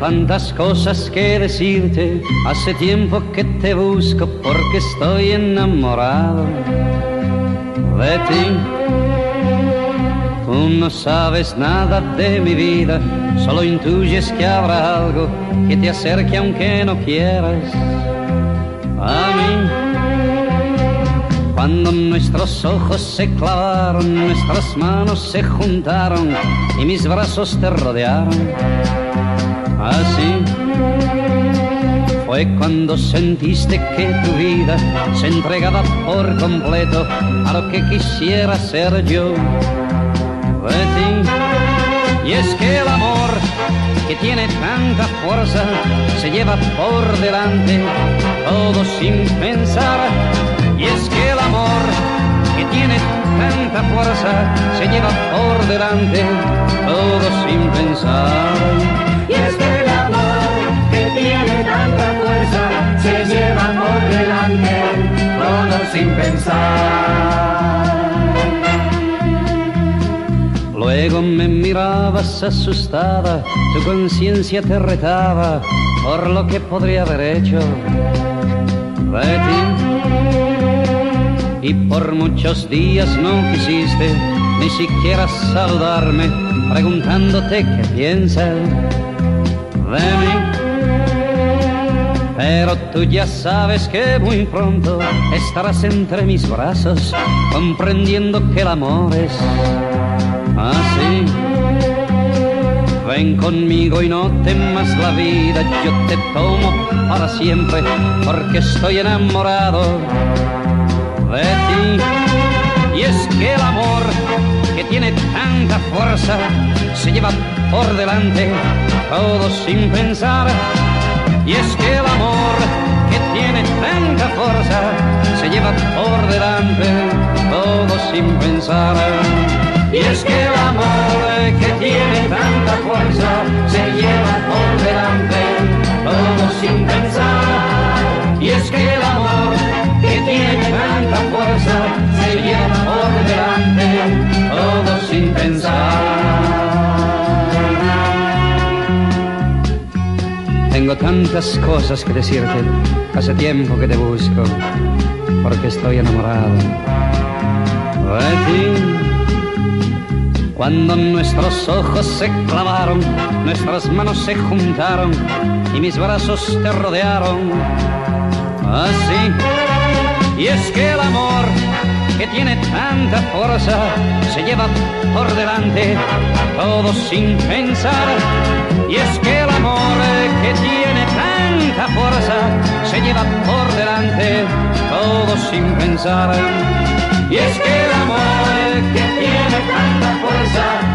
Tantas cosas que decirte, hace tiempo que te busco porque estoy enamorado de. Tú no sabes nada de mi vida, solo intuyes que habrá algo que te acerque aunque no quieras a mí. Cuando nuestros ojos se clavaron, nuestras manos se juntaron y mis brazos te rodearon. Así fue cuando sentiste que tu vida se entregaba por completo a lo que quisiera ser yo. Y es que el amor que tiene tanta fuerza se lleva por delante todo sin pensar y es que el amor que tiene tanta fuerza se lleva por delante todo sin pensar. Y es que el amor que tiene tanta fuerza se lleva por delante todo sin pensar. Luego me mirabas asustada, tu conciencia te retaba por lo que podría haber hecho de ti y por muchos días no quisiste ni siquiera saludarme preguntándote qué piensas de. Pero tú ya sabes que muy pronto estarás entre mis brazos comprendiendo que el amor es así. Ven conmigo y no temas la vida, yo te tomo para siempre porque estoy enamorado de ti. Y es que el amor que tiene tanta fuerza se lleva por delante todo sin pensar. Y es que el amor que tiene tanta fuerza se lleva por delante todo sin pensar. Y es que el amor que tiene tanta fuerza se lleva tantas cosas que decirte, hace tiempo que te busco, porque estoy enamorado de ti. Cuando nuestros ojos se clavaron, nuestras manos se juntaron y mis brazos te rodearon. Así. Y es que el amor que tiene tanta fuerza se lleva por delante todo sin pensar. Y es que el amor que tiene tanta fuerza se lleva por delante todo sin pensar. Y es que el amor que tiene tanta fuerza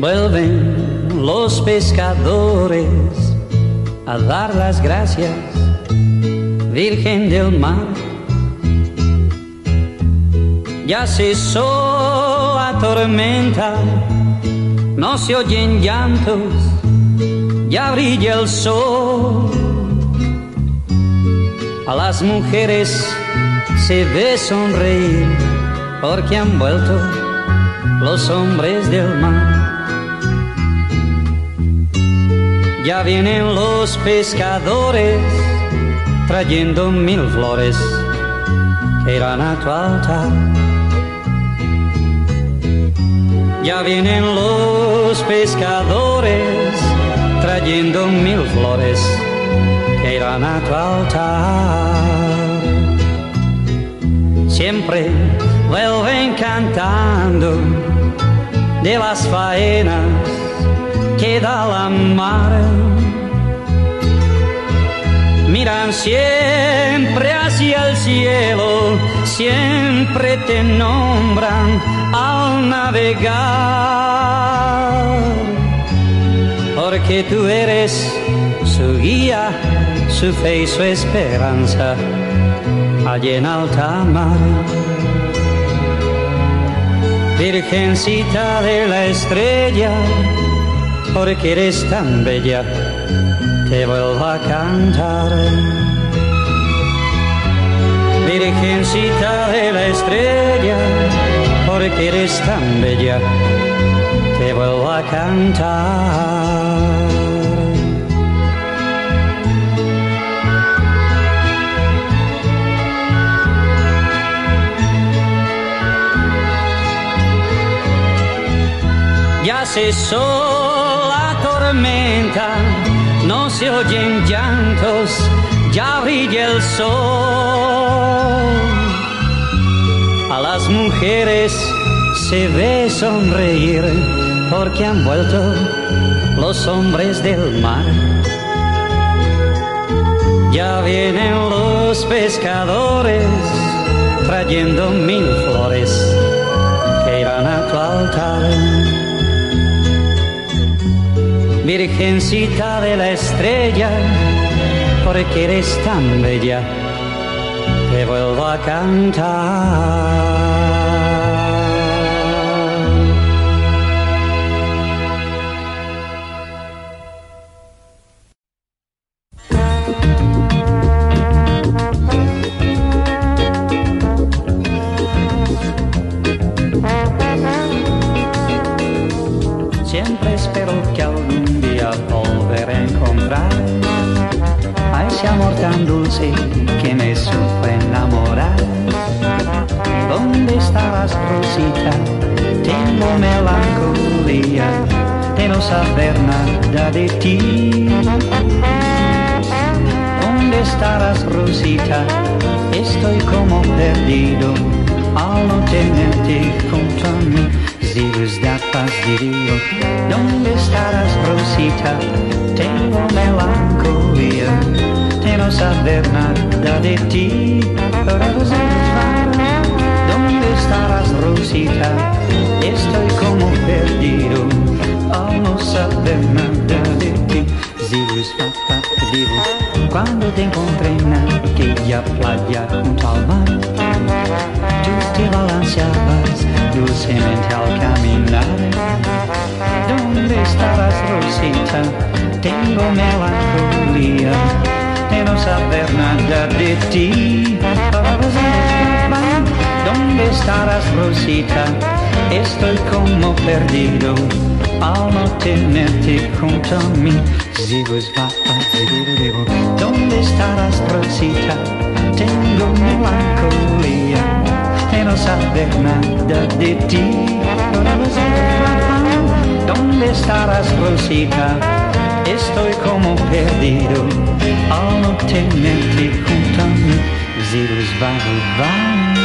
Vuelven los pescadores a dar las gracias, Virgen del Mar. Ya cesó la tormenta, no se oyen llantos, ya brilla el sol. A las mujeres se ve sonreír porque han vuelto los hombres del mar. Ya vienen los pescadores trayendo mil flores que irán a tu altar. Ya vienen los pescadores trayendo mil flores que irán a tu altar. Siempre vuelven cantando de las faenas que da la mar. Miran siempre hacia el cielo cielo siempre te nombran al navegar, porque tú eres su guía, su fe y su esperanza, allí en alta mar. Virgencita de la estrella, porque eres tan bella, te vuelvo a cantar. Virgencita de la estrella, porque eres tan bella, te vuelvo a cantar. Ya cesó la tormenta, no se oyen llantos, ya brilla el sol. A las mujeres se ve sonreír porque han vuelto los hombres del mar. Ya vienen los pescadores trayendo mil flores que irán a tu altar. Virgencita de la estrella, porque eres tan bella, te vuelvo a cantar. Dulce que me supo enamorar. ¿Dónde estarás, Rosita? Tengo melancolía de no saber nada de ti. ¿Dónde estarás, Rosita? Estoy como perdido al no tenerte junto a mí. Zilus da paz diría, ¿dónde estarás, Rosita? Tengo melancolía saber nada de ti. ¿Dónde estarás, Rosita? Estoy como perdido al no saber nada de ti. Zilus da paz cuando te encontré en aquella playa junto al mar. Tú te balanceabas dulcemente al caminar. ¿Dónde estarás, Rosita? Tengo melancolía saber nada de ti. ¿Dónde estarás, Rosita? Estoy como perdido al no tenerte junto a mí. ¿Dónde estarás, Rosita? Tengo melancolía de no saber nada de ti. ¿Dónde estarás, Rosita? Estoy como perdido al no tenerte junto a mí. Zibus, Nunca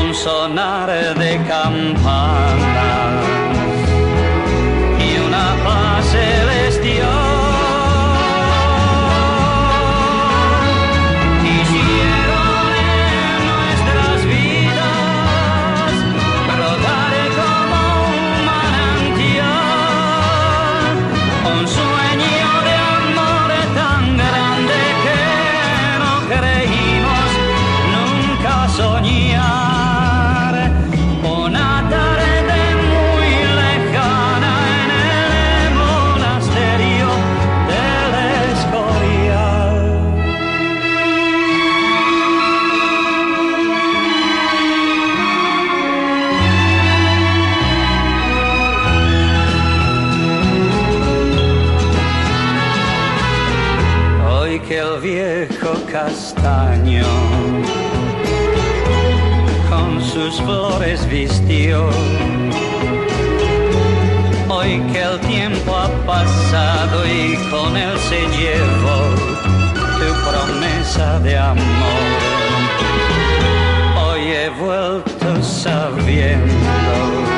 Un sonar de campanas viejo, castaño. Con sus flores vistió. Hoy que el tiempo ha pasado y con él se llevó tu promesa de amor. Hoy he vuelto sabiendo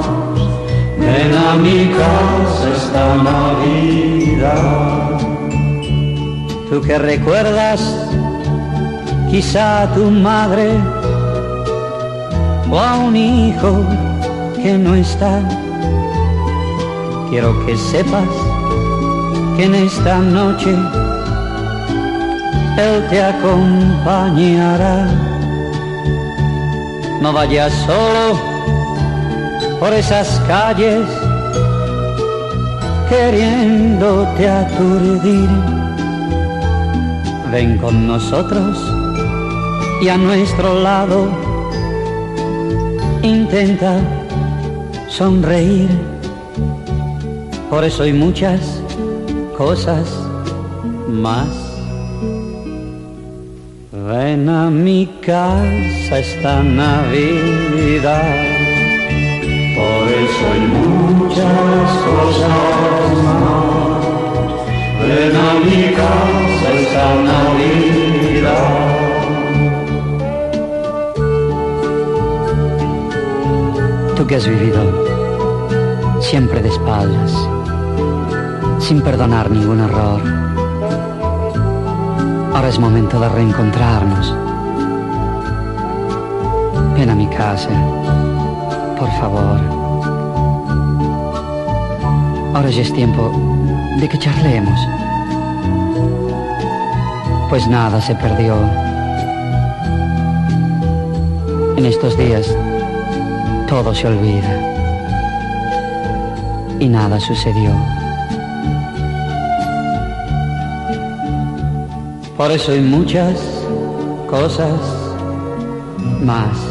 Ven a mi casa esta Navidad. Tú que recuerdas quizá a tu madre o a un hijo que no está. Quiero que sepas que en esta noche Él te acompañará. No vayas solo por esas calles queriéndote aturdir. Ven con nosotros y a nuestro lado intenta sonreír. Por eso hay muchas cosas más. Ven a mi casa esta Navidad. Por eso hay muchas cosas más. Ven a mi casa esta Navidad. Tú que has vivido siempre de espaldas, sin perdonar ningún error. Ahora es momento de reencontrarnos. Ven a mi casa por favor. Ahora ya es tiempo de que charlemos. Pues nada se perdió. En estos días todo se olvida. y nada sucedió. Por eso hay muchas cosas más.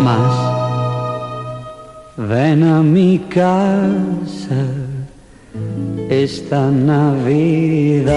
más. Ven a mi casa esta Navidad.